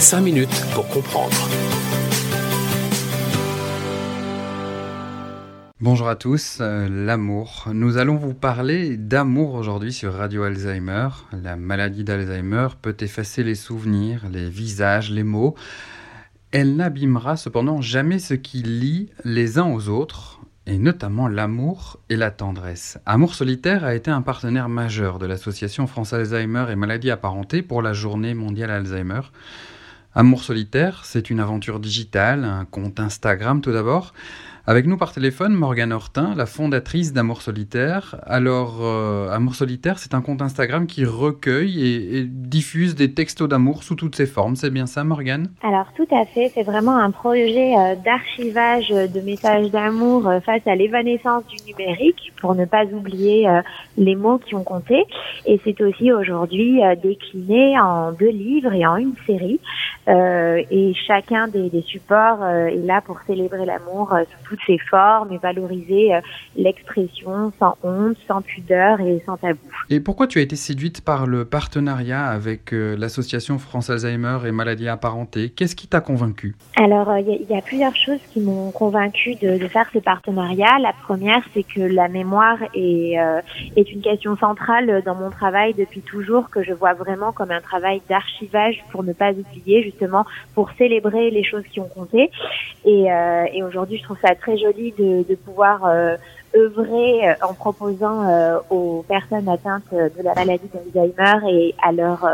5 minutes pour comprendre. Bonjour à tous, euh, l'amour. Nous allons vous parler d'amour aujourd'hui sur Radio Alzheimer. La maladie d'Alzheimer peut effacer les souvenirs, les visages, les mots. Elle n'abîmera cependant jamais ce qui lie les uns aux autres, et notamment l'amour et la tendresse. Amour solitaire a été un partenaire majeur de l'association France Alzheimer et maladies apparentées pour la journée mondiale Alzheimer. Amour solitaire, c'est une aventure digitale, un compte Instagram tout d'abord. Avec nous par téléphone, Morgane Hortin, la fondatrice d'Amour Solitaire. Alors, euh, Amour Solitaire, c'est un compte Instagram qui recueille et, diffuse des textos d'amour sous toutes ses formes. C'est bien ça, Morgane? Alors, tout à fait. C'est vraiment un projet euh, d'archivage de messages d'amour euh, face à l'évanescence du numérique pour ne pas oublier les mots qui ont compté. Et c'est aussi aujourd'hui décliné en deux livres et en une série. et chacun des, supports est là pour célébrer l'amour sous ses formes et valoriser euh, l'expression sans honte, sans pudeur et sans tabou. Et pourquoi tu as été séduite par le partenariat avec euh, l'association France Alzheimer et maladies apparentées? Qu'est-ce qui t'a convaincu Alors, il euh, y, a plusieurs choses qui m'ont convaincu de, de, faire ce partenariat. La première, c'est que la mémoire est, est une question centrale dans mon travail depuis toujours, que je vois vraiment comme un travail d'archivage pour ne pas oublier, justement, pour célébrer les choses qui ont compté. Et, et aujourd'hui, je trouve ça très très joli de, de pouvoir euh, œuvrer euh, en proposant euh, aux personnes atteintes de la maladie d'Alzheimer et à leurs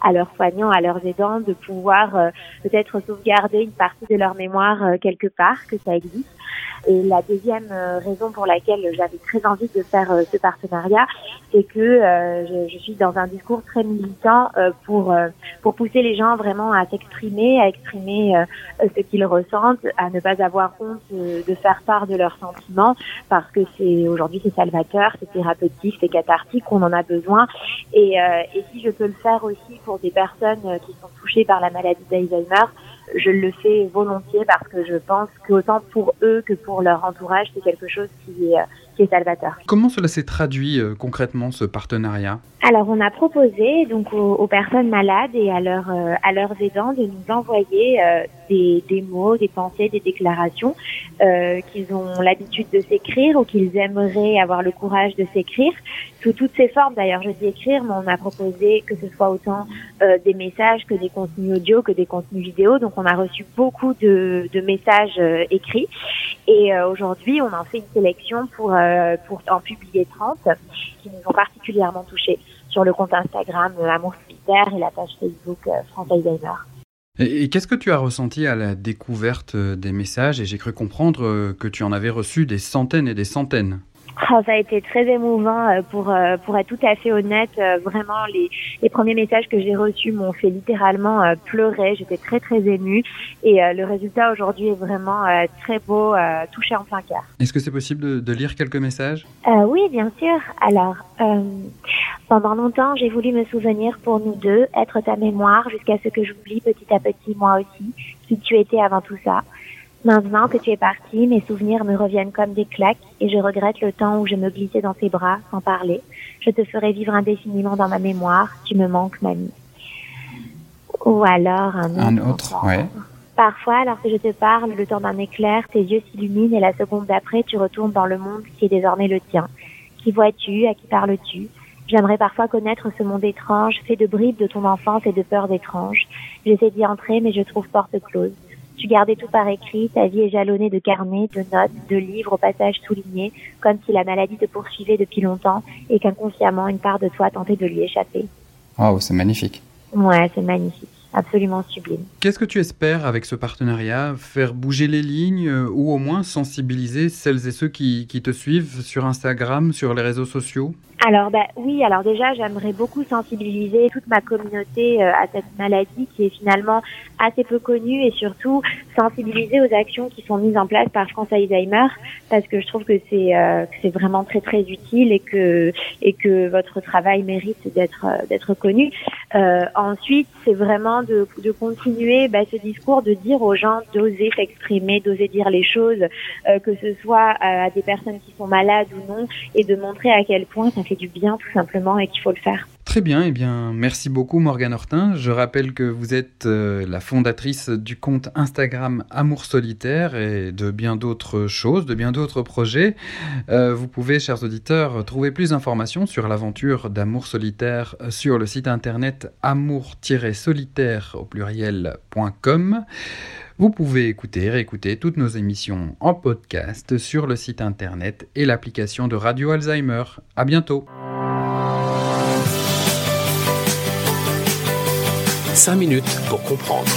à leurs soignants, à leurs aidants, de pouvoir peut-être sauvegarder une partie de leur mémoire quelque part, que ça existe. Et la deuxième raison pour laquelle j'avais très envie de faire ce partenariat, c'est que je, je, suis dans un discours très militant pour pour pousser les gens vraiment à s'exprimer, à exprimer ce qu'ils ressentent, à ne pas avoir honte de faire part de leurs sentiments parce que c'est aujourd'hui c'est salvateur, c'est thérapeutique, c'est cathartique, on en a besoin. Et, euh, et si je peux le faire aussi pour des personnes qui sont touchées par la maladie d'Alzheimer, je le fais volontiers parce que je pense qu'autant pour eux que pour leur entourage, c'est quelque chose qui est, qui est salvateur. Comment cela s'est traduit euh, concrètement ce partenariat? Alors on a proposé donc aux, personnes malades et à, leur, euh, à leurs aidants de nous envoyer euh, des, des, mots, des pensées, des déclarations qu'ils ont l'habitude de s'écrire ou qu'ils aimeraient avoir le courage de s'écrire sous toutes ces formes. D'ailleurs, je dis écrire, mais on a proposé que ce soit autant des messages que des contenus audio, que des contenus vidéo. Donc on a reçu beaucoup de, de messages écrits et aujourd'hui on en fait une sélection pour euh, pour en publier 30 qui nous ont particulièrement touchés sur le compte Instagram euh, Amour Solitaire et la page Facebook euh, France Alzheimer. Et, qu'est-ce que tu as ressenti à la découverte des messages? Et j'ai cru comprendre que tu en avais reçu des centaines et des centaines. Oh, ça a été très émouvant euh, pour euh, pour être tout à fait honnête. Euh, vraiment, les, les premiers messages que j'ai reçus m'ont fait littéralement pleurer. J'étais très très émue et le résultat aujourd'hui est vraiment très beau, touché en plein cœur. Est-ce que c'est possible de, de, lire quelques messages? Oui, bien sûr. Alors, pendant longtemps, j'ai voulu me souvenir pour nous deux, être ta mémoire jusqu'à ce que j'oublie petit à petit moi aussi qui tu étais avant tout ça. Maintenant que tu es parti, mes souvenirs me reviennent comme des claques et je regrette le temps où je me glissais dans tes bras sans parler. Je te ferai vivre indéfiniment dans ma mémoire. Tu me manques, mamie. Ou alors un autre. Un autre, ouais. Parfois, alors que je te parle, le temps d'un éclair, tes yeux s'illuminent et la seconde d'après, tu retournes dans le monde qui est désormais le tien. Qui vois-tu? À qui parles-tu? J'aimerais parfois connaître ce monde étrange, fait de bribes de ton enfance et de peurs étranges. J'essaie d'y entrer, mais je trouve porte close. Tu gardais tout par écrit, ta vie est jalonnée de carnets, de notes, de livres au passage soulignés, comme si la maladie te poursuivait depuis longtemps et qu'inconsciemment une part de toi tentait de lui échapper. Oh, c'est magnifique. Ouais, c'est magnifique absolument sublime. Qu'est-ce que tu espères avec ce partenariat? Faire bouger les lignes euh, ou au moins sensibiliser celles et ceux qui, qui te suivent sur Instagram, sur les réseaux sociaux? Alors bah, oui, alors déjà j'aimerais beaucoup sensibiliser toute ma communauté euh, à cette maladie qui est finalement assez peu connue et surtout sensibiliser aux actions qui sont mises en place par France Alzheimer parce que je trouve que c'est euh, c'est vraiment très très utile et que et que votre travail mérite d'être d'être connu. Ensuite, c'est vraiment de, de continuer bah, ce discours, de dire aux gens d'oser s'exprimer, d'oser dire les choses, euh, que ce soit à des personnes qui sont malades ou non, et de montrer à quel point ça fait du bien tout simplement et qu'il faut le faire. Très bien, eh bien, merci beaucoup Morgane Hortin. Je rappelle que vous êtes euh, la fondatrice du compte Instagram Amour Solitaire et de bien d'autres choses, de bien d'autres projets. Euh, vous pouvez, chers auditeurs, trouver plus d'informations sur l'aventure d'Amour Solitaire sur le site internet amour-solitaire au pluriel.com. Vous pouvez écouter et réécouter toutes nos émissions en podcast sur le site internet et l'application de Radio Alzheimer. À bientôt. 5 minutes pour comprendre.